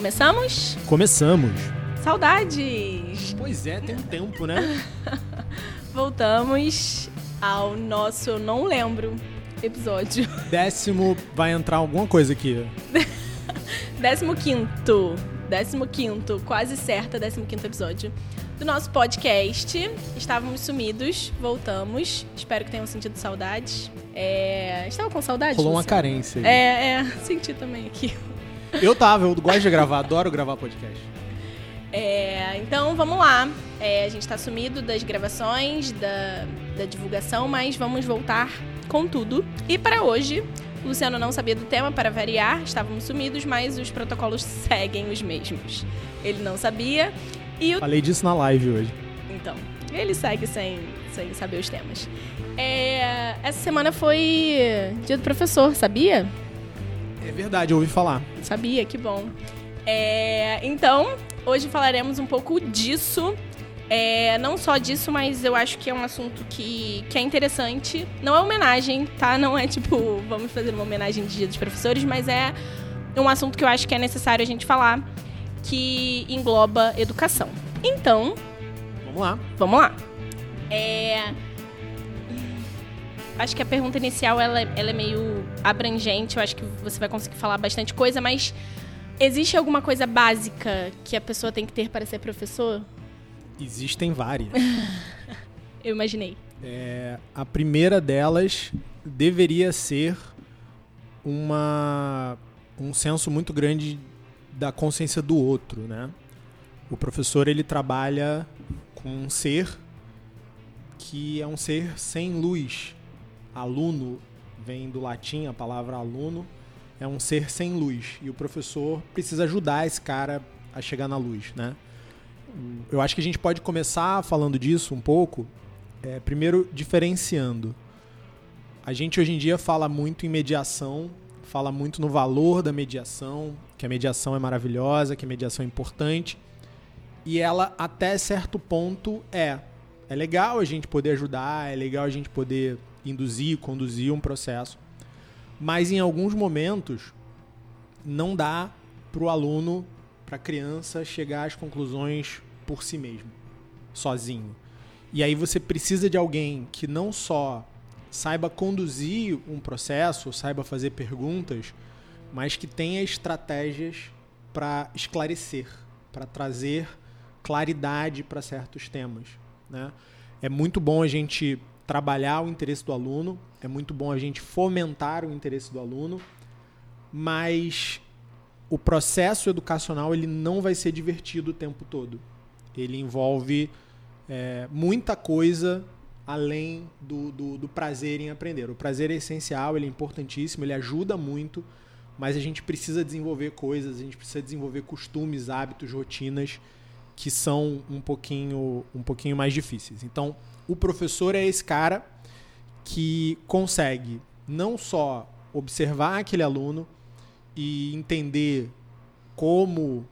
Começamos? Começamos. Saudades! Pois é, tem um tempo, né? Voltamos ao nosso, eu não lembro, episódio. Décimo, vai entrar alguma coisa aqui. Décimo quinto. Décimo quinto, quase certa, décimo quinto episódio do nosso podcast. Estávamos sumidos, voltamos. Espero que tenham sentido saudades. É... Estava com saudades? Rolou uma carência. aí. É, é, senti também aqui. Eu tava, eu gosto de gravar, adoro gravar podcast. É, então vamos lá. É, a gente está sumido das gravações, da, da divulgação, mas vamos voltar com tudo. E para hoje, o Luciano não sabia do tema para variar, estávamos sumidos, mas os protocolos seguem os mesmos. Ele não sabia e o. Falei disso na live hoje. Então, ele segue sem, sem saber os temas. É, essa semana foi dia do professor, sabia? É verdade, eu ouvi falar. Sabia, que bom. É, então, hoje falaremos um pouco disso. É, não só disso, mas eu acho que é um assunto que, que é interessante. Não é homenagem, tá? Não é tipo, vamos fazer uma homenagem de Dia dos Professores, mas é um assunto que eu acho que é necessário a gente falar, que engloba educação. Então, Vamos lá. Vamos lá. É... Acho que a pergunta inicial ela, ela é meio abrangente. Eu acho que você vai conseguir falar bastante coisa, mas existe alguma coisa básica que a pessoa tem que ter para ser professor? Existem várias. Eu imaginei. É, a primeira delas deveria ser uma, um senso muito grande da consciência do outro, né? O professor ele trabalha com um ser que é um ser sem luz. Aluno vem do latim, a palavra aluno é um ser sem luz e o professor precisa ajudar esse cara a chegar na luz, né? Eu acho que a gente pode começar falando disso um pouco é, primeiro, diferenciando. A gente hoje em dia fala muito em mediação, fala muito no valor da mediação, que a mediação é maravilhosa, que a mediação é importante. E ela, até certo ponto, é. É legal a gente poder ajudar, é legal a gente poder induzir, conduzir um processo. Mas em alguns momentos, não dá para o aluno, para a criança, chegar às conclusões por si mesmo, sozinho. E aí você precisa de alguém que não só saiba conduzir um processo, saiba fazer perguntas, mas que tenha estratégias para esclarecer, para trazer claridade para certos temas. Né? É muito bom a gente trabalhar o interesse do aluno, é muito bom a gente fomentar o interesse do aluno, mas o processo educacional ele não vai ser divertido o tempo todo. Ele envolve é, muita coisa além do, do, do, prazer em aprender. O prazer é essencial, ele é importantíssimo, ele ajuda muito, mas a gente precisa desenvolver coisas, a gente precisa desenvolver costumes, hábitos, rotinas que são um pouquinho, um pouquinho mais difíceis. Então, o professor é esse cara que consegue não só observar aquele aluno e entender como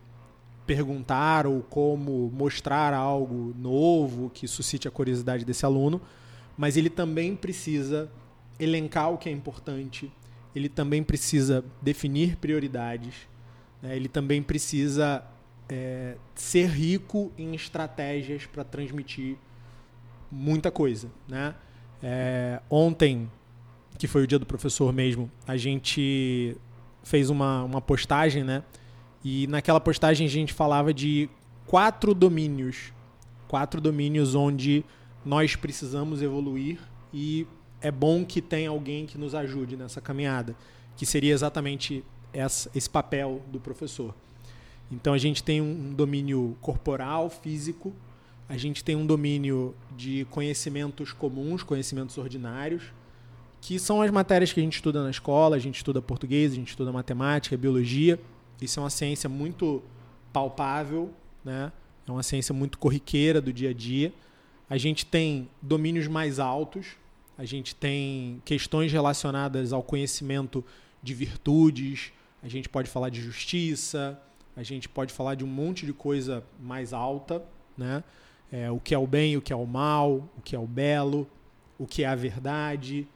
perguntar ou como mostrar algo novo que suscite a curiosidade desse aluno, mas ele também precisa elencar o que é importante, ele também precisa definir prioridades, né? ele também precisa é, ser rico em estratégias para transmitir muita coisa. Né? É, ontem, que foi o dia do professor mesmo, a gente fez uma, uma postagem, né? E naquela postagem a gente falava de quatro domínios. Quatro domínios onde nós precisamos evoluir e é bom que tenha alguém que nos ajude nessa caminhada, que seria exatamente essa, esse papel do professor. Então a gente tem um domínio corporal, físico, a gente tem um domínio de conhecimentos comuns, conhecimentos ordinários, que são as matérias que a gente estuda na escola, a gente estuda português, a gente estuda matemática, biologia. Isso é uma ciência muito palpável, né? É uma ciência muito corriqueira do dia a dia. A gente tem domínios mais altos, a gente tem questões relacionadas ao conhecimento de virtudes, a gente pode falar de justiça, a gente pode falar de um monte de coisa mais alta, né? É, o que é o bem, o que é o mal, o que é o belo, o que é a verdade.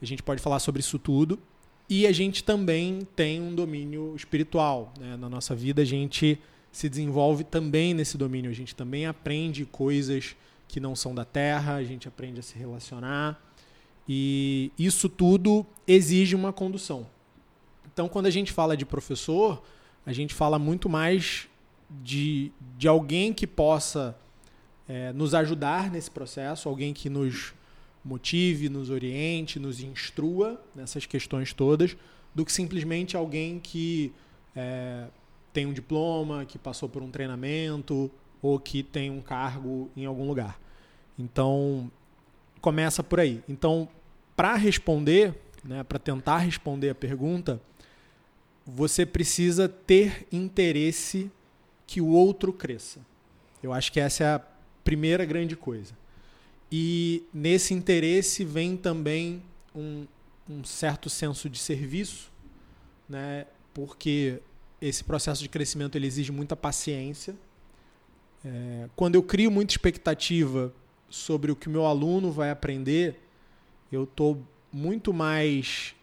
A gente pode falar sobre isso tudo. E a gente também tem um domínio espiritual. Né? Na nossa vida, a gente se desenvolve também nesse domínio. A gente também aprende coisas que não são da terra, a gente aprende a se relacionar. E isso tudo exige uma condução. Então, quando a gente fala de professor, a gente fala muito mais de, de alguém que possa é, nos ajudar nesse processo, alguém que nos motive, nos oriente, nos instrua nessas questões todas, do que simplesmente alguém que é, tem um diploma, que passou por um treinamento ou que tem um cargo em algum lugar. Então, começa por aí. Então, para responder, né, para tentar responder a pergunta, você precisa ter interesse que o outro cresça. Eu acho que essa é a primeira grande coisa. E nesse interesse vem também um, um certo senso de serviço, né? porque esse processo de crescimento ele exige muita paciência. É, quando eu crio muita expectativa sobre o que o meu aluno vai aprender, eu estou muito mais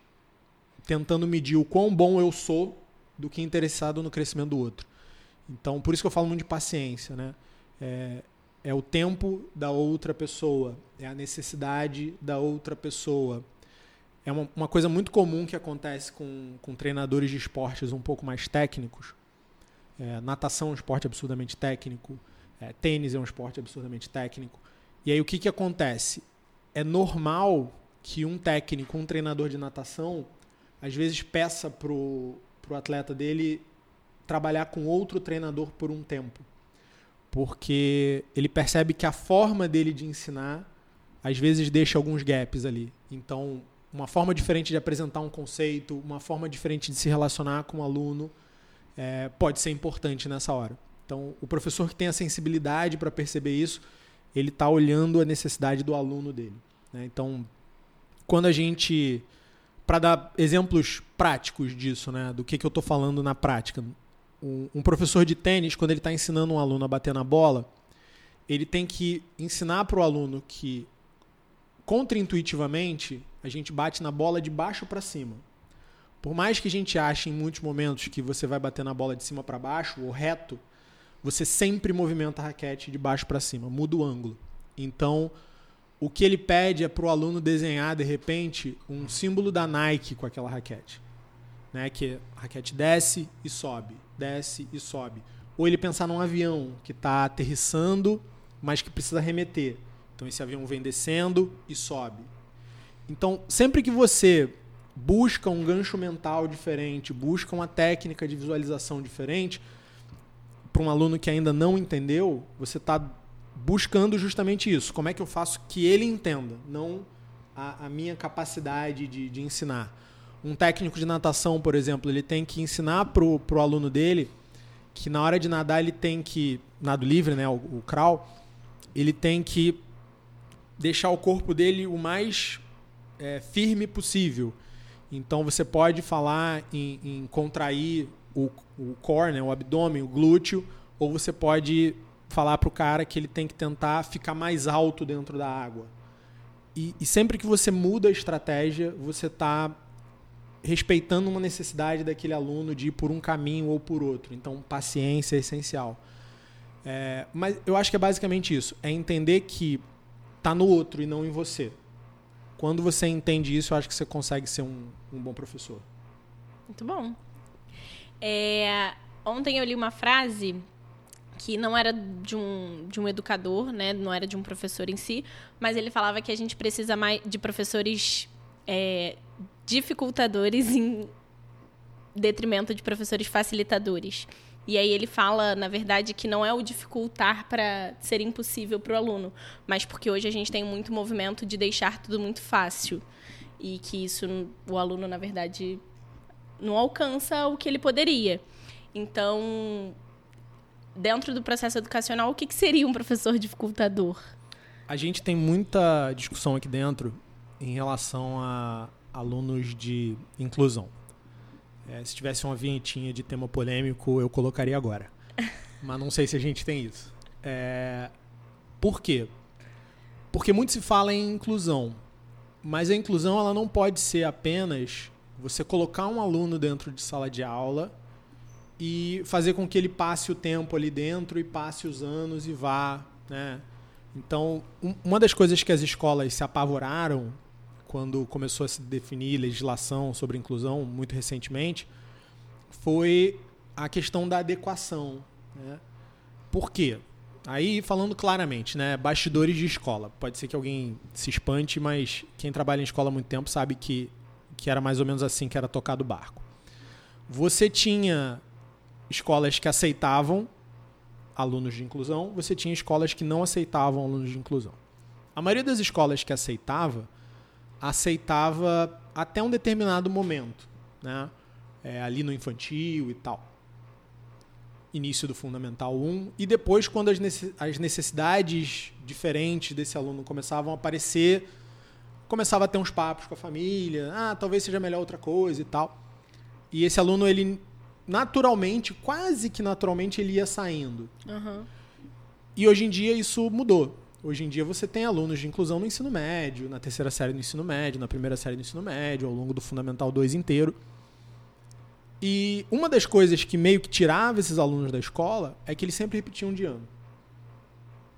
tentando medir o quão bom eu sou do que interessado no crescimento do outro. Então, por isso que eu falo muito de paciência, né? É, é o tempo da outra pessoa, é a necessidade da outra pessoa. É uma, uma coisa muito comum que acontece com, com treinadores de esportes um pouco mais técnicos. É, natação é um esporte absurdamente técnico, é, tênis é um esporte absurdamente técnico. E aí o que, que acontece? É normal que um técnico, um treinador de natação, às vezes peça pro, pro atleta dele trabalhar com outro treinador por um tempo. Porque ele percebe que a forma dele de ensinar às vezes deixa alguns gaps ali. Então, uma forma diferente de apresentar um conceito, uma forma diferente de se relacionar com o aluno é, pode ser importante nessa hora. Então, o professor que tem a sensibilidade para perceber isso, ele está olhando a necessidade do aluno dele. Né? Então, quando a gente. Para dar exemplos práticos disso, né? do que, que eu estou falando na prática. Um, um professor de tênis, quando ele está ensinando um aluno a bater na bola, ele tem que ensinar para o aluno que, contraintuitivamente, a gente bate na bola de baixo para cima. Por mais que a gente ache em muitos momentos que você vai bater na bola de cima para baixo ou reto, você sempre movimenta a raquete de baixo para cima, muda o ângulo. Então, o que ele pede é para o aluno desenhar, de repente, um símbolo da Nike com aquela raquete. Né? Que a raquete desce e sobe, desce e sobe. Ou ele pensar num avião que está aterrissando, mas que precisa remeter. Então esse avião vem descendo e sobe. Então, sempre que você busca um gancho mental diferente, busca uma técnica de visualização diferente, para um aluno que ainda não entendeu, você está buscando justamente isso. Como é que eu faço que ele entenda, não a, a minha capacidade de, de, ensinar. Um técnico de natação, por exemplo, ele tem que ensinar para o aluno dele que na hora de nadar ele tem que, nado livre, né, o, o crawl, ele tem que deixar o corpo dele o mais é, firme possível. Então você pode falar em, em contrair o, o core, né, o abdômen, o glúteo, ou você pode falar para o cara que ele tem que tentar ficar mais alto dentro da água. E, e sempre que você muda a estratégia, você está respeitando uma necessidade daquele aluno de ir por um caminho ou por outro. Então, paciência é essencial. É, mas eu acho que é basicamente isso: é entender que está no outro e não em você. Quando você entende isso, eu acho que você consegue ser um, um bom professor. Muito bom. É, ontem eu li uma frase que não era de um, de um educador, né? Não era de um professor em si, mas ele falava que a gente precisa mais de professores é, dificultadores em detrimento de professores facilitadores. E aí ele fala, na verdade, que não é o dificultar para ser impossível para o aluno, mas porque hoje a gente tem muito movimento de deixar tudo muito fácil e que isso o aluno, na verdade, não alcança o que ele poderia. Então, dentro do processo educacional, o que, que seria um professor dificultador? A gente tem muita discussão aqui dentro em relação a alunos de inclusão. É, se tivesse uma vinhetinha de tema polêmico, eu colocaria agora. Mas não sei se a gente tem isso. É, por quê? Porque muito se fala em inclusão, mas a inclusão ela não pode ser apenas Você colocar um aluno dentro de sala de aula e fazer com que ele passe o tempo ali dentro e passe os anos e vá, né? Então, um, uma das coisas que as escolas se apavoraram quando começou a se definir legislação sobre inclusão muito recentemente foi a questão da adequação, né? Por quê? Aí, falando claramente, né? Bastidores de escola. Pode ser que alguém se espante, mas quem trabalha em escola há muito tempo sabe que, que era mais ou menos assim que era tocado o barco. Você tinha escolas que aceitavam alunos de inclusão, você tinha escolas que não aceitavam alunos de inclusão. A maioria das escolas que aceitava, aceitava até um determinado momento, né? É, ali no infantil e tal início do Fundamental 1, e depois, quando as necessidades diferentes desse aluno começavam a aparecer, começava a ter uns papos com a família, ah, talvez seja melhor outra coisa e tal. E esse aluno, ele naturalmente, quase que naturalmente, ele ia saindo. Uhum. E hoje em dia isso mudou. Hoje em dia você tem alunos de inclusão no ensino médio, na terceira série do ensino médio, na primeira série do ensino médio, ao longo do Fundamental 2 inteiro. E uma das coisas que meio que tirava esses alunos da escola é que eles sempre repetiam de ano.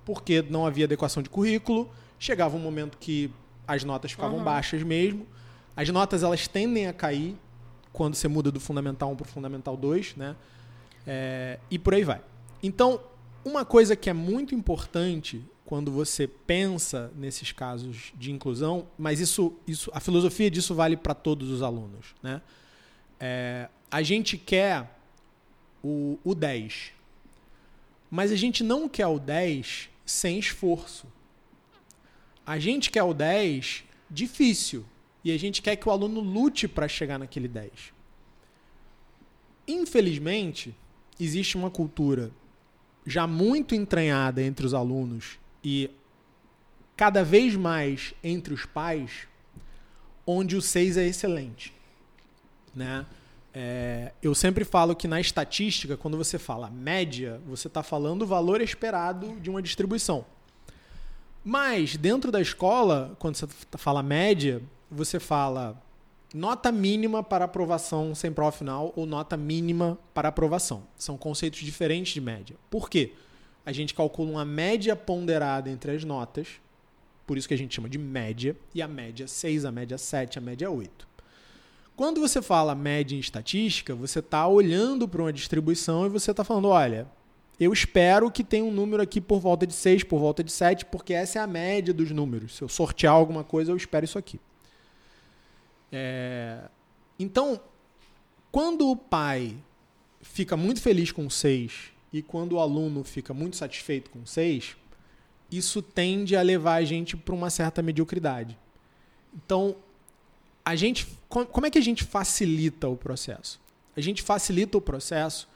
Porque não havia adequação de currículo, chegava um momento que as notas ficavam uhum. baixas mesmo. As notas elas tendem a cair quando você muda do Fundamental 1 para o Fundamental 2, né? É, e por aí vai. Então, uma coisa que é muito importante quando você pensa nesses casos de inclusão, mas isso, isso a filosofia disso vale para todos os alunos, né? É, a gente quer o, o 10. Mas a gente não quer o 10 sem esforço. A gente quer o 10 difícil. E a gente quer que o aluno lute para chegar naquele 10. Infelizmente, existe uma cultura já muito entranhada entre os alunos e cada vez mais entre os pais, onde o 6 é excelente. Né? É, eu sempre falo que na estatística, quando você fala média, você está falando o valor esperado de uma distribuição. Mas dentro da escola, quando você fala média, você fala nota mínima para aprovação sem prova final ou nota mínima para aprovação. São conceitos diferentes de média. Por quê? A gente calcula uma média ponderada entre as notas, por isso que a gente chama de média, e a média 6, a média 7, a média 8. Quando você fala média em estatística, você está olhando para uma distribuição e você está falando, olha, eu espero que tenha um número aqui por volta de 6, por volta de 7, porque essa é a média dos números. Se eu sortear alguma coisa, eu espero isso aqui. É... Então, quando o pai fica muito feliz com 6 e quando o aluno fica muito satisfeito com 6, isso tende a levar a gente para uma certa mediocridade. Então, a gente, como é que a gente facilita o processo? A gente facilita o processo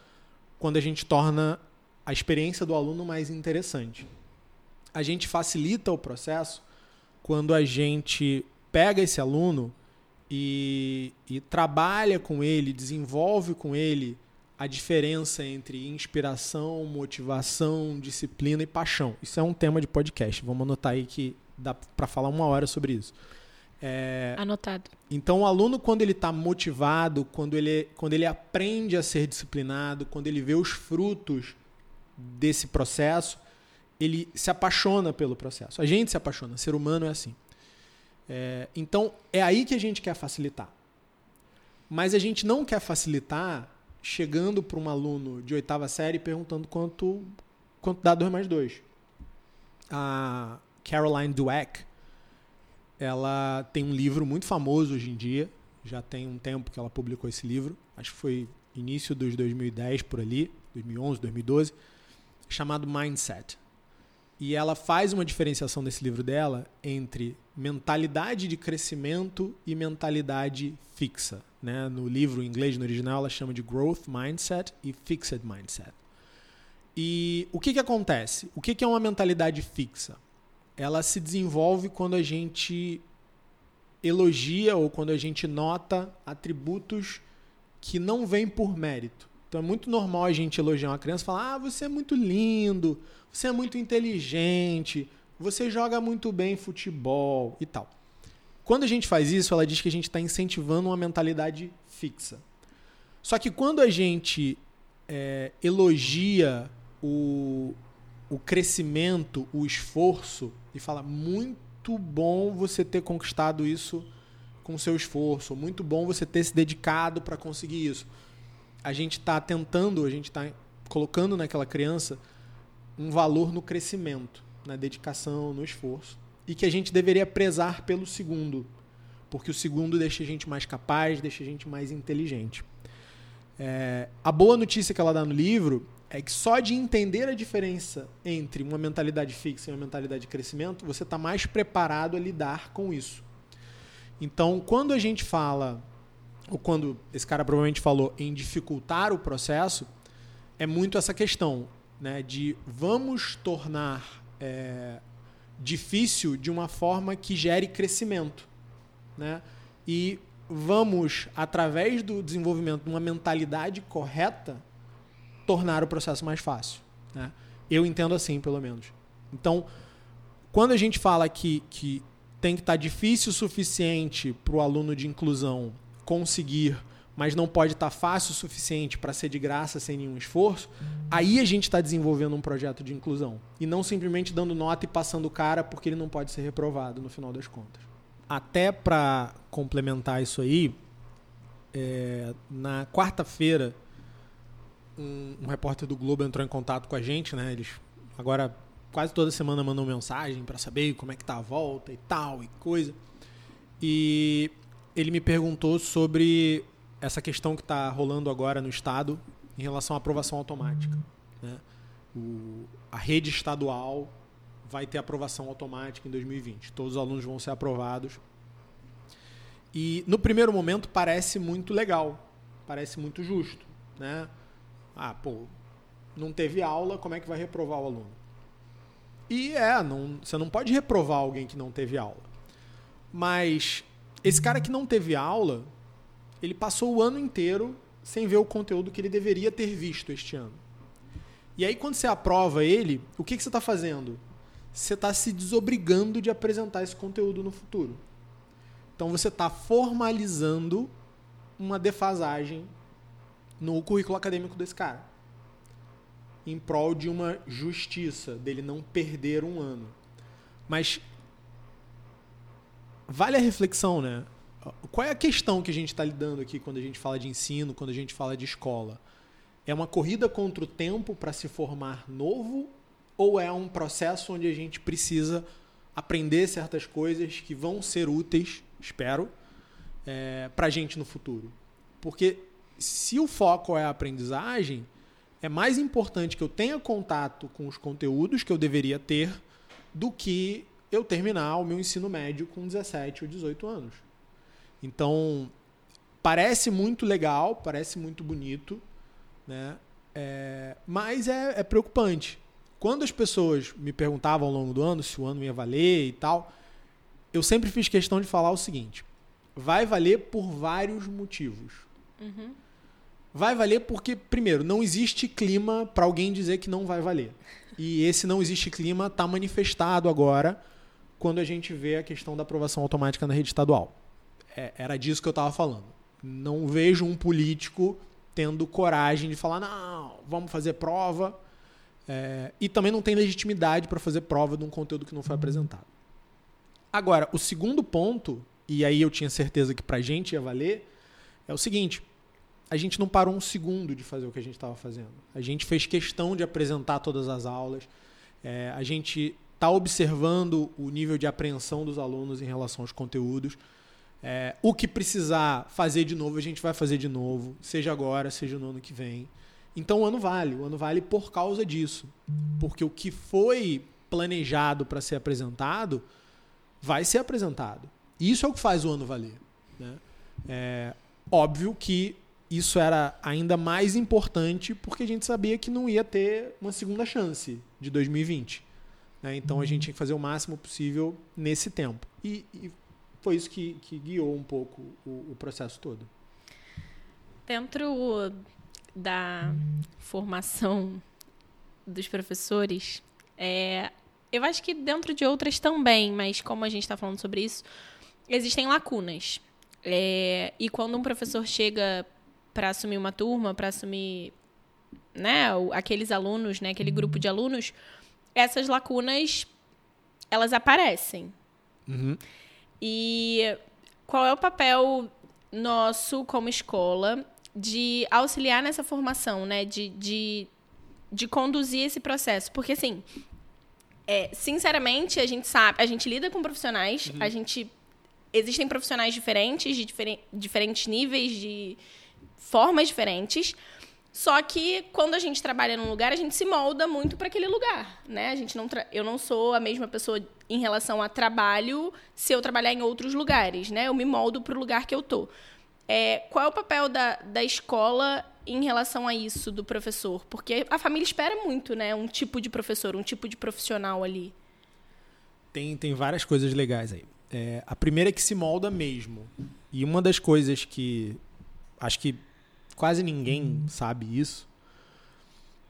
quando a gente torna a experiência do aluno mais interessante. A gente facilita o processo quando a gente pega esse aluno e, e trabalha com ele, desenvolve com ele a diferença entre inspiração, motivação, disciplina e paixão. Isso é um tema de podcast. Vamos anotar aí que dá para falar uma hora sobre isso. É, Anotado. Então, o aluno, quando ele está motivado, quando ele, quando ele aprende a ser disciplinado, quando ele vê os frutos desse processo, ele se apaixona pelo processo. A gente se apaixona, ser humano é assim. É, então, é aí que a gente quer facilitar. Mas a gente não quer facilitar chegando para um aluno de oitava série perguntando quanto, quanto dá 2 mais 2. A Caroline Dweck, ela tem um livro muito famoso hoje em dia, já tem um tempo que ela publicou esse livro, acho que foi início dos 2010 por ali, 2011, 2012, chamado Mindset. E ela faz uma diferenciação nesse livro dela entre mentalidade de crescimento e mentalidade fixa. Né? No livro em inglês, no original, ela chama de Growth Mindset e Fixed Mindset. E o que, que acontece? O que, que é uma mentalidade fixa? ela se desenvolve quando a gente elogia ou quando a gente nota atributos que não vêm por mérito. Então é muito normal a gente elogiar uma criança e falar: ah, você é muito lindo, você é muito inteligente, você joga muito bem futebol e tal. Quando a gente faz isso, ela diz que a gente está incentivando uma mentalidade fixa. Só que quando a gente é, elogia o, o crescimento, o esforço, e fala muito bom você ter conquistado isso com seu esforço, muito bom você ter se dedicado para conseguir isso. A gente está tentando, a gente está colocando naquela criança um valor no crescimento, na dedicação, no esforço. E que a gente deveria prezar pelo segundo, porque o segundo deixa a gente mais capaz, deixa a gente mais inteligente. É, a boa notícia que ela dá no livro é que só de entender a diferença entre uma mentalidade fixa e uma mentalidade de crescimento, você está mais preparado a lidar com isso. Então, quando a gente fala, ou quando esse cara provavelmente falou em dificultar o processo, é muito essa questão né, de vamos tornar é, difícil de uma forma que gere crescimento. Né? E vamos, através do desenvolvimento de uma mentalidade correta, tornar o processo mais fácil. Né? Eu entendo assim, pelo menos. Então, quando a gente fala que, que tem que estar difícil o suficiente para o aluno de inclusão conseguir, mas não pode estar fácil o suficiente para ser de graça sem nenhum esforço, aí a gente está desenvolvendo um projeto de inclusão. E não simplesmente dando nota e passando o cara porque ele não pode ser reprovado no final das contas. Até para complementar isso aí, é, na quarta-feira um, um, repórter do Globo entrou em contato com a gente, né? Eles agora quase toda semana mandam mensagem para saber como é que tá a volta e tal e coisa. E ele me perguntou sobre essa questão que está rolando agora no estado em relação à aprovação automática. Né? O, a rede estadual vai ter aprovação automática em 2020. Todos os alunos vão ser aprovados. E no primeiro momento parece muito legal, parece muito justo, né? Ah, pô, não teve aula, como é que vai reprovar o aluno? E é, não, você não pode reprovar alguém que não teve aula. Mas esse cara que não teve aula, ele passou o ano inteiro sem ver o conteúdo que ele deveria ter visto este ano. E aí, quando você aprova ele, o que, que você está fazendo? Você está se desobrigando de apresentar esse conteúdo no futuro. Então, você está formalizando uma defasagem no currículo acadêmico desse cara. Em prol de uma justiça, dele não perder um ano. Mas vale a reflexão, né? Qual é a questão que a gente está lidando aqui quando a gente fala de ensino, quando a gente fala de escola? É uma corrida contra o tempo para se formar novo ou é um processo onde a gente precisa aprender certas coisas que vão ser úteis, espero, é, para a gente no futuro? Porque se o foco é a aprendizagem, é mais importante que eu tenha contato com os conteúdos que eu deveria ter do que eu terminar o meu ensino médio com 17 ou 18 anos. Então, parece muito legal, parece muito bonito, né? É, mas é, é preocupante. Quando as pessoas me perguntavam ao longo do ano se o ano ia valer e tal, eu sempre fiz questão de falar o seguinte: vai valer por vários motivos. Uhum. Vai valer porque, primeiro, não existe clima para alguém dizer que não vai valer. E esse não existe clima está manifestado agora quando a gente vê a questão da aprovação automática na rede estadual. É, era disso que eu estava falando. Não vejo um político tendo coragem de falar, não, vamos fazer prova. É, e também não tem legitimidade para fazer prova de um conteúdo que não foi apresentado. Agora, o segundo ponto, e aí eu tinha certeza que para a gente ia valer, é o seguinte: a gente não parou um segundo de fazer o que a gente estava fazendo. A gente fez questão de apresentar todas as aulas. É, a gente está observando o nível de apreensão dos alunos em relação aos conteúdos. É, o que precisar fazer de novo, a gente vai fazer de novo, seja agora, seja no ano que vem. Então o ano vale. O ano vale por causa disso. Porque o que foi planejado para ser apresentado vai ser apresentado. Isso é o que faz o ano valer. Né? É óbvio que isso era ainda mais importante porque a gente sabia que não ia ter uma segunda chance de 2020. Né? Então a gente tinha que fazer o máximo possível nesse tempo. E, e foi isso que, que, guiou um pouco o, o processo todo. Dentro da formação dos professores, é, eu acho que dentro de outras também, mas como a gente está falando sobre isso, existem lacunas. É, e quando um professor chega para assumir uma turma, para assumir né, aqueles alunos, né, aquele grupo de alunos, essas lacunas elas aparecem. Uhum. E qual é o papel nosso como escola de auxiliar nessa formação, né? De, de, de conduzir esse processo. Porque, assim, é, sinceramente, a gente sabe, a gente lida com profissionais, uhum. a gente. Existem profissionais diferentes, de diferen, diferentes níveis, de formas diferentes. Só que quando a gente trabalha num lugar, a gente se molda muito para aquele lugar, né? A gente não eu não sou a mesma pessoa em relação a trabalho se eu trabalhar em outros lugares, né? Eu me moldo para o lugar que eu tô. É, qual é o papel da, da escola em relação a isso do professor? Porque a família espera muito, né? Um tipo de professor, um tipo de profissional ali. Tem, tem várias coisas legais aí. É, a primeira é que se molda mesmo. E uma das coisas que acho que quase ninguém sabe isso.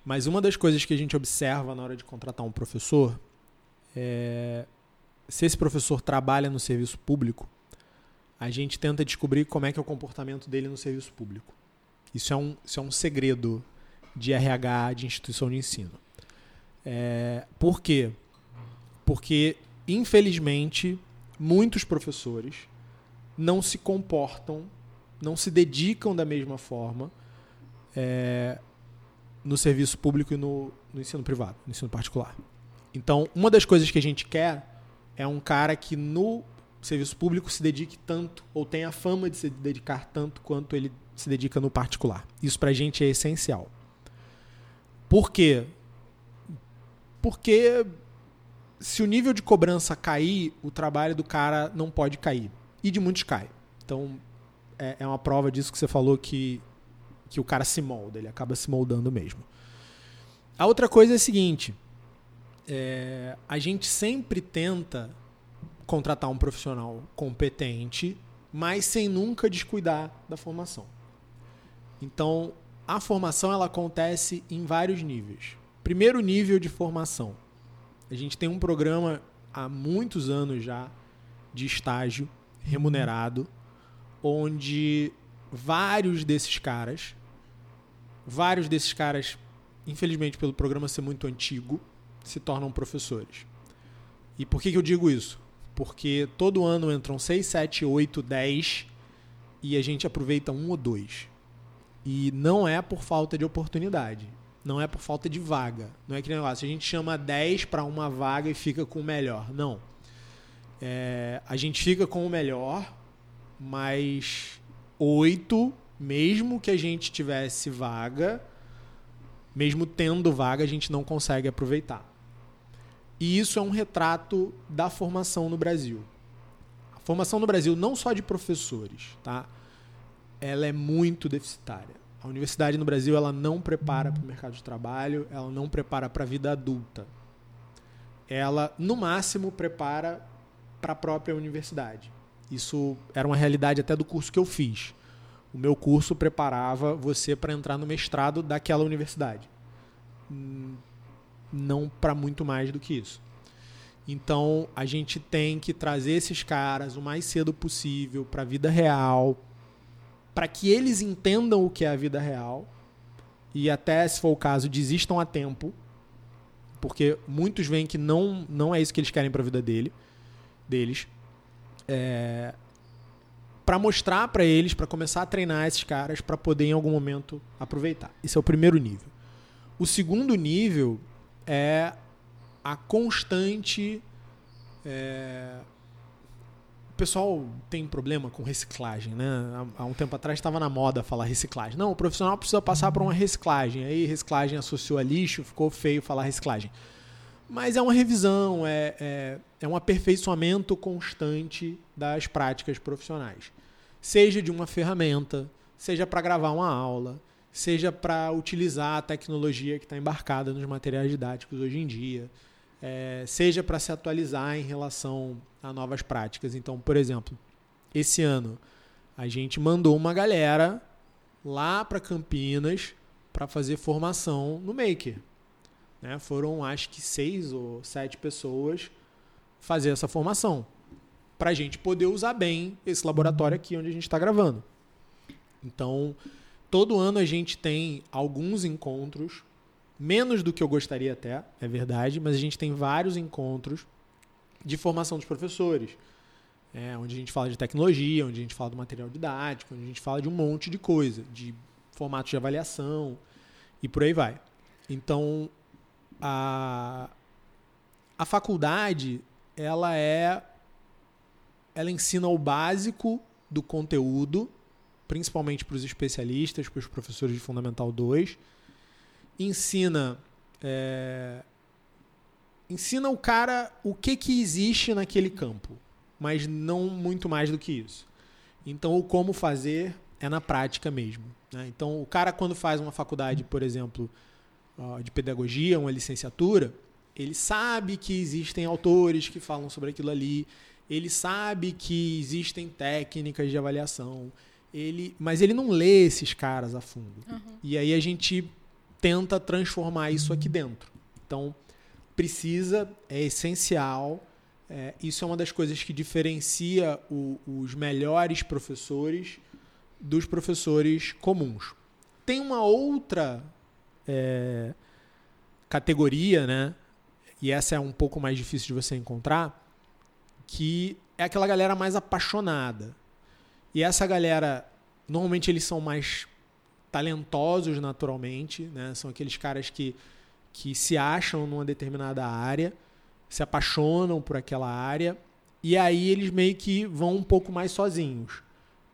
Mas uma das coisas que a gente observa na hora de contratar um professor é se esse professor trabalha no serviço público, a gente tenta descobrir como é que é o comportamento dele no serviço público. Isso é um, isso é um segredo de RH, de instituição de ensino. É, por quê? Porque, infelizmente, muitos professores não se comportam não se dedicam da mesma forma é, no serviço público e no, no ensino privado, no ensino particular. Então, uma das coisas que a gente quer é um cara que no serviço público se dedique tanto, ou tenha a fama de se dedicar tanto quanto ele se dedica no particular. Isso pra gente é essencial. Por quê? Porque se o nível de cobrança cair, o trabalho do cara não pode cair. E de muitos cai. Então, é, é uma prova disso que você falou que, que o cara se molda, ele acaba se moldando mesmo. A outra coisa é a seguinte: é, a gente sempre tenta contratar um profissional competente, mas sem nunca descuidar da formação. Então, a formação ela acontece em vários níveis. Primeiro nível de formação. A gente tem um programa há muitos anos já de estágio remunerado onde vários desses caras, vários desses caras, infelizmente pelo programa ser muito antigo, se tornam professores. E por que, que eu digo isso? Porque todo ano entram 6, 7, 8, 10 e a gente aproveita um ou dois. E não é por falta de oportunidade. Não é por falta de vaga. Não é que negócio. A gente chama 10 para uma vaga e fica com o melhor. Não. É, a gente fica com o melhor mas oito, mesmo que a gente tivesse vaga, mesmo tendo vaga, a gente não consegue aproveitar. E isso é um retrato da formação no Brasil. A formação no Brasil, não só de professores, tá? ela é muito deficitária. A universidade no Brasil ela não prepara para o mercado de trabalho, ela não prepara para a vida adulta. Ela, no máximo, prepara para a própria universidade. Isso era uma realidade até do curso que eu fiz. O meu curso preparava você para entrar no mestrado daquela universidade. Hum, não para muito mais do que isso. Então, a gente tem que trazer esses caras o mais cedo possível para a vida real, para que eles entendam o que é a vida real e até, se for o caso, desistam a tempo, porque muitos veem que não, não é isso que eles querem para a vida dele, deles é, para mostrar para eles, para começar a treinar esses caras, para poder em algum momento aproveitar. Esse é o primeiro nível. O segundo nível é a constante. É... O pessoal tem problema com reciclagem, né? Há um tempo atrás estava na moda falar reciclagem. Não, o profissional precisa passar por uma reciclagem. Aí reciclagem associou a lixo, ficou feio falar reciclagem. Mas é uma revisão, é, é, é um aperfeiçoamento constante das práticas profissionais. Seja de uma ferramenta, seja para gravar uma aula, seja para utilizar a tecnologia que está embarcada nos materiais didáticos hoje em dia, é, seja para se atualizar em relação a novas práticas. Então, por exemplo, esse ano a gente mandou uma galera lá para Campinas para fazer formação no Maker. Né? Foram, acho que, seis ou sete pessoas fazer essa formação. para a gente poder usar bem esse laboratório aqui onde a gente está gravando. Então, todo ano a gente tem alguns encontros, menos do que eu gostaria até, é verdade, mas a gente tem vários encontros de formação dos professores. É, onde a gente fala de tecnologia, onde a gente fala do material didático, onde a gente fala de um monte de coisa, de formatos de avaliação e por aí vai. Então, a, a faculdade, ela é ela ensina o básico do conteúdo, principalmente para os especialistas, para os professores de Fundamental 2. Ensina é, ensina o cara o que, que existe naquele campo, mas não muito mais do que isso. Então, o como fazer é na prática mesmo. Né? Então, o cara, quando faz uma faculdade, por exemplo, de pedagogia, uma licenciatura, ele sabe que existem autores que falam sobre aquilo ali, ele sabe que existem técnicas de avaliação, ele, mas ele não lê esses caras a fundo. Uhum. E aí a gente tenta transformar isso aqui dentro. Então, precisa, é essencial. É, isso é uma das coisas que diferencia o, os melhores professores dos professores comuns. Tem uma outra é, categoria, né? E essa é um pouco mais difícil de você encontrar, que é aquela galera mais apaixonada. E essa galera, normalmente eles são mais talentosos naturalmente, né? São aqueles caras que, que se acham numa determinada área, se apaixonam por aquela área, e aí eles meio que vão um pouco mais sozinhos.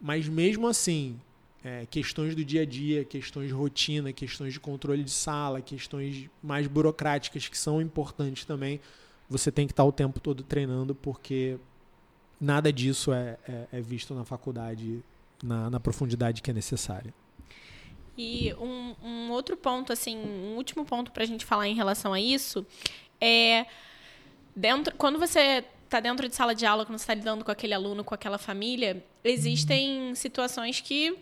Mas mesmo assim, é, questões do dia a dia, questões de rotina, questões de controle de sala, questões mais burocráticas que são importantes também, você tem que estar o tempo todo treinando, porque nada disso é, é, é visto na faculdade na, na, profundidade que é necessária. E um, um outro ponto, assim, um último ponto para a gente falar em relação a isso é dentro quando você está dentro de sala de aula, quando você está lidando com aquele aluno, com aquela família, existem situações que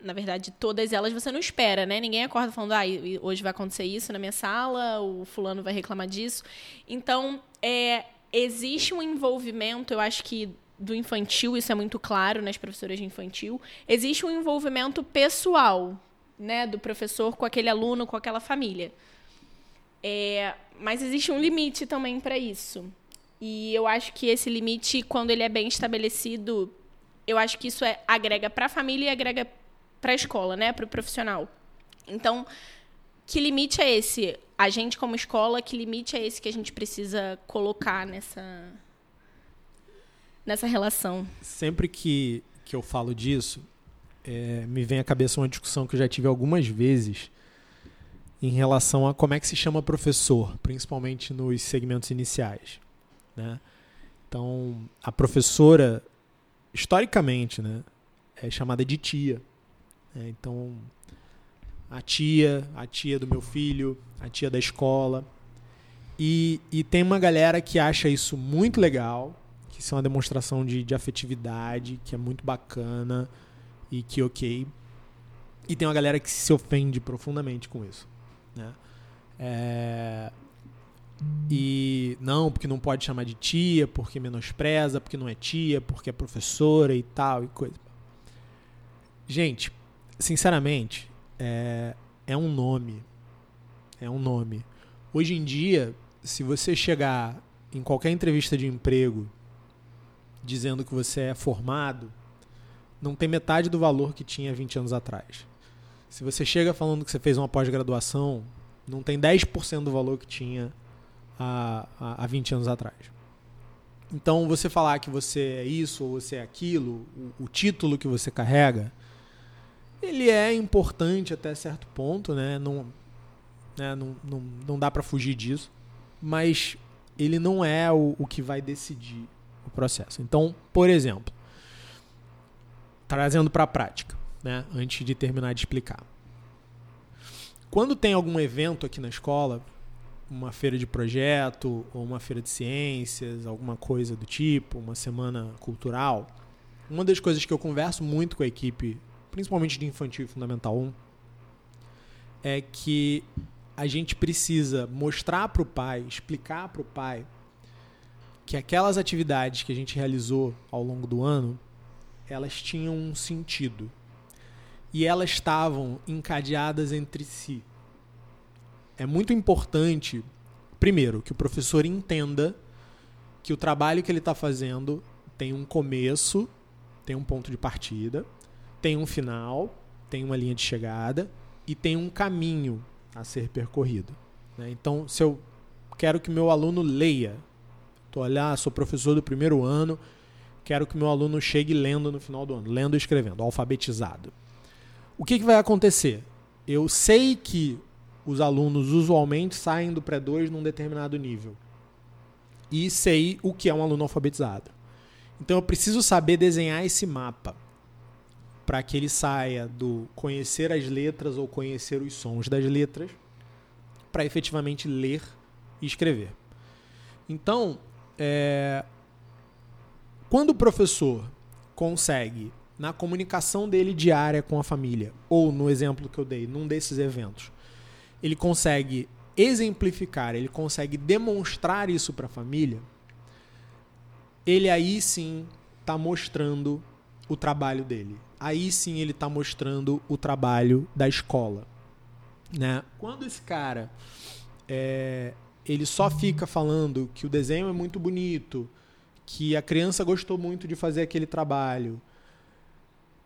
na verdade, todas elas você não espera, né? Ninguém acorda falando, ah, hoje vai acontecer isso na minha sala, o fulano vai reclamar disso. Então, é, existe um envolvimento, eu acho que do infantil, isso é muito claro nas professoras de infantil, existe um envolvimento pessoal, né, do professor com aquele aluno, com aquela família. É, mas existe um limite também para isso. E eu acho que esse limite, quando ele é bem estabelecido, eu acho que isso é, agrega para a família e agrega para a escola, né, para o profissional. Então, que limite é esse? A gente como escola, que limite é esse que a gente precisa colocar nessa nessa relação? Sempre que que eu falo disso, é, me vem à cabeça uma discussão que eu já tive algumas vezes em relação a como é que se chama professor, principalmente nos segmentos iniciais, né? Então, a professora, historicamente, né, é chamada de tia. É, então, a tia, a tia do meu filho, a tia da escola. E, e tem uma galera que acha isso muito legal, que isso é uma demonstração de, de afetividade, que é muito bacana e que ok. E tem uma galera que se ofende profundamente com isso. Né? É... E não, porque não pode chamar de tia, porque menospreza, porque não é tia, porque é professora e tal e coisa. Gente, sinceramente, é, é um nome. É um nome. Hoje em dia, se você chegar em qualquer entrevista de emprego dizendo que você é formado, não tem metade do valor que tinha 20 anos atrás. Se você chega falando que você fez uma pós-graduação, não tem 10% do valor que tinha há, há 20 anos atrás. Então, você falar que você é isso ou você é aquilo, o, o título que você carrega, ele é importante até certo ponto, né? Não, né? não, não, não dá para fugir disso, mas ele não é o, o que vai decidir o processo. Então, por exemplo, trazendo para a prática, né? antes de terminar de explicar. Quando tem algum evento aqui na escola, uma feira de projeto, ou uma feira de ciências, alguma coisa do tipo, uma semana cultural, uma das coisas que eu converso muito com a equipe principalmente de infantil e fundamental 1, é que a gente precisa mostrar para o pai, explicar para o pai que aquelas atividades que a gente realizou ao longo do ano, elas tinham um sentido. E elas estavam encadeadas entre si. É muito importante, primeiro, que o professor entenda que o trabalho que ele está fazendo tem um começo, tem um ponto de partida, tem um final, tem uma linha de chegada e tem um caminho a ser percorrido. Né? Então, se eu quero que meu aluno leia, tô olhar, sou professor do primeiro ano, quero que meu aluno chegue lendo no final do ano, lendo e escrevendo, alfabetizado. O que, que vai acontecer? Eu sei que os alunos usualmente saem do pré-2 num determinado nível. E sei o que é um aluno alfabetizado. Então eu preciso saber desenhar esse mapa para que ele saia do conhecer as letras ou conhecer os sons das letras para efetivamente ler e escrever. Então, é, quando o professor consegue, na comunicação dele diária com a família, ou no exemplo que eu dei, num desses eventos, ele consegue exemplificar, ele consegue demonstrar isso para a família, ele aí sim está mostrando o trabalho dele. Aí sim ele está mostrando o trabalho da escola. Né? Quando esse cara é, ele só fica falando que o desenho é muito bonito, que a criança gostou muito de fazer aquele trabalho,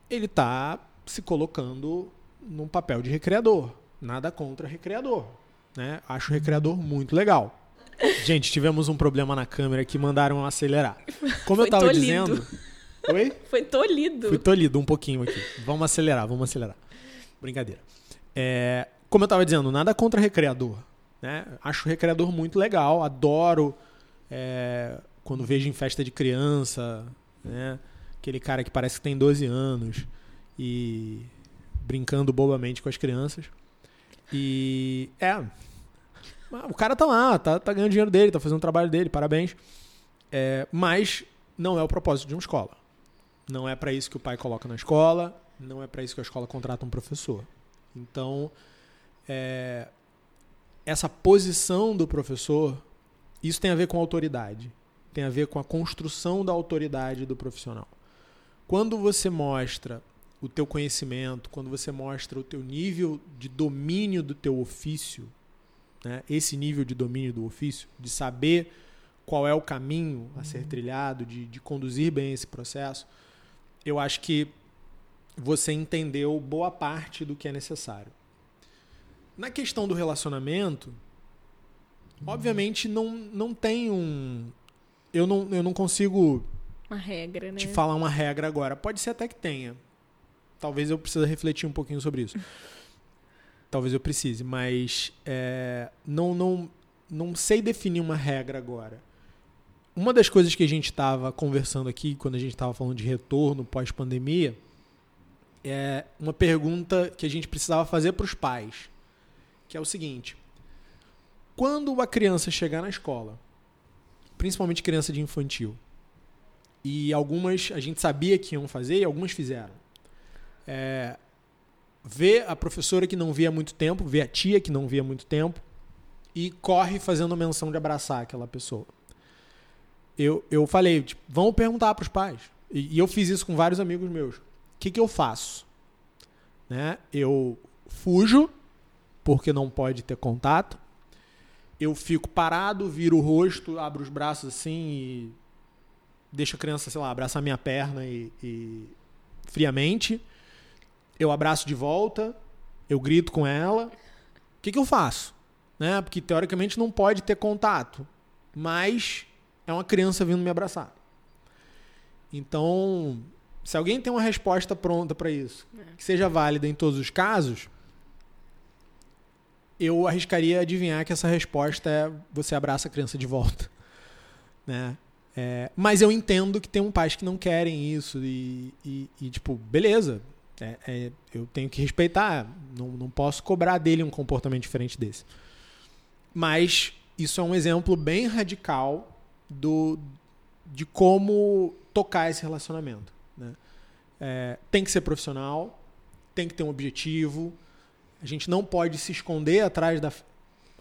ele está se colocando num papel de recreador. Nada contra recreador. Né? Acho o recreador muito legal. Gente, tivemos um problema na câmera que mandaram acelerar. Como eu estava dizendo. Oi? Foi tolhido. Foi tolhido um pouquinho aqui. Vamos acelerar, vamos acelerar. Brincadeira. É, como eu estava dizendo, nada contra recreador. Né? Acho o recreador muito legal, adoro é, quando vejo em festa de criança, né? aquele cara que parece que tem 12 anos e brincando bobamente com as crianças. E é. O cara tá lá, tá, tá ganhando dinheiro dele, tá fazendo o trabalho dele, parabéns. É, mas não é o propósito de uma escola. Não é para isso que o pai coloca na escola, não é para isso que a escola contrata um professor. Então, é, essa posição do professor, isso tem a ver com autoridade, tem a ver com a construção da autoridade do profissional. Quando você mostra o teu conhecimento, quando você mostra o teu nível de domínio do teu ofício, né? esse nível de domínio do ofício, de saber qual é o caminho a ser trilhado, de, de conduzir bem esse processo, eu acho que você entendeu boa parte do que é necessário. Na questão do relacionamento, obviamente não, não tem um. Eu não, eu não consigo. Uma regra, né? Te falar uma regra agora. Pode ser até que tenha. Talvez eu precise refletir um pouquinho sobre isso. Talvez eu precise, mas é, não, não, não sei definir uma regra agora. Uma das coisas que a gente estava conversando aqui, quando a gente estava falando de retorno pós-pandemia, é uma pergunta que a gente precisava fazer para os pais que é o seguinte: quando a criança chegar na escola, principalmente criança de infantil, e algumas a gente sabia que iam fazer e algumas fizeram. É, vê a professora que não via há muito tempo, vê a tia que não via há muito tempo e corre fazendo menção de abraçar aquela pessoa. Eu, eu falei, tipo, vamos perguntar para os pais. E, e, eu fiz isso com vários amigos meus. O que, que eu faço? Né? Eu fujo porque não pode ter contato. Eu fico parado, viro o rosto, abro os braços assim e deixo a criança, sei lá, abraçar minha perna e, e friamente. Eu abraço de volta, eu grito com ela. O que, que eu faço? Né? Porque teoricamente não pode ter contato, mas é uma criança vindo me abraçar. Então, se alguém tem uma resposta pronta para isso, é. que seja válida em todos os casos, eu arriscaria adivinhar que essa resposta é você abraça a criança de volta. Né? É, mas eu entendo que tem um pais que não querem isso e, e, e tipo, beleza, é, é, eu tenho que respeitar, não, não posso cobrar dele um comportamento diferente desse. Mas isso é um exemplo bem radical do, de como tocar esse relacionamento. Né? É, tem que ser profissional, tem que ter um objetivo, a gente não pode se esconder atrás da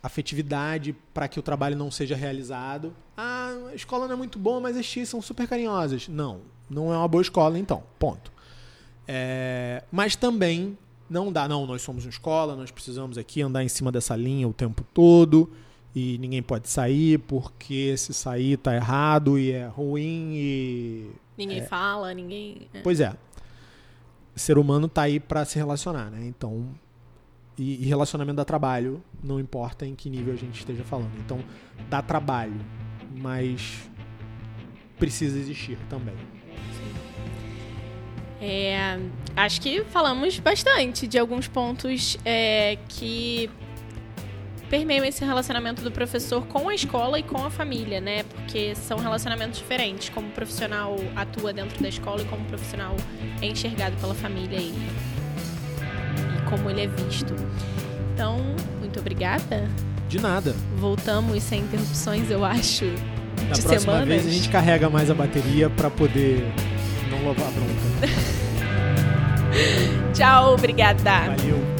afetividade para que o trabalho não seja realizado. Ah, a escola não é muito boa, mas as tias são super carinhosas. Não, não é uma boa escola, então. Ponto. É, mas também não dá, não, nós somos uma escola, nós precisamos aqui andar em cima dessa linha o tempo todo e ninguém pode sair porque se sair tá errado e é ruim e ninguém é. fala, ninguém. É. Pois é. O ser humano tá aí para se relacionar, né? Então e, e, relacionamento dá trabalho, não importa em que nível a gente esteja falando. Então dá trabalho, mas precisa existir também. É, acho que falamos bastante de alguns pontos é, que permeiam esse relacionamento do professor com a escola e com a família, né? Porque são relacionamentos diferentes, como o profissional atua dentro da escola e como o profissional é enxergado pela família e, e como ele é visto. Então, muito obrigada. De nada. Voltamos sem interrupções, eu acho. Da de próxima semanas. vez a gente carrega mais a bateria para poder não levar bronca. Tchau, obrigada. Valeu.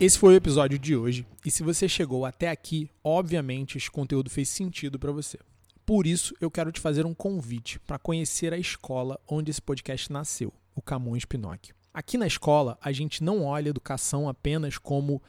Esse foi o episódio de hoje e se você chegou até aqui, obviamente esse conteúdo fez sentido para você. Por isso, eu quero te fazer um convite para conhecer a escola onde esse podcast nasceu, o Camões Pinóquio. Aqui na escola, a gente não olha educação apenas como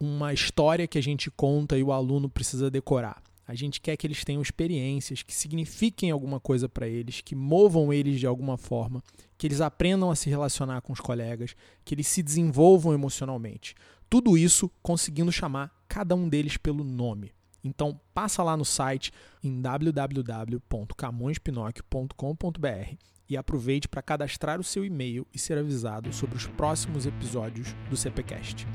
uma história que a gente conta e o aluno precisa decorar. A gente quer que eles tenham experiências que signifiquem alguma coisa para eles, que movam eles de alguma forma, que eles aprendam a se relacionar com os colegas, que eles se desenvolvam emocionalmente. Tudo isso conseguindo chamar cada um deles pelo nome. Então, passa lá no site em www.camõespinocchio.com.br e aproveite para cadastrar o seu e-mail e ser avisado sobre os próximos episódios do CPcast.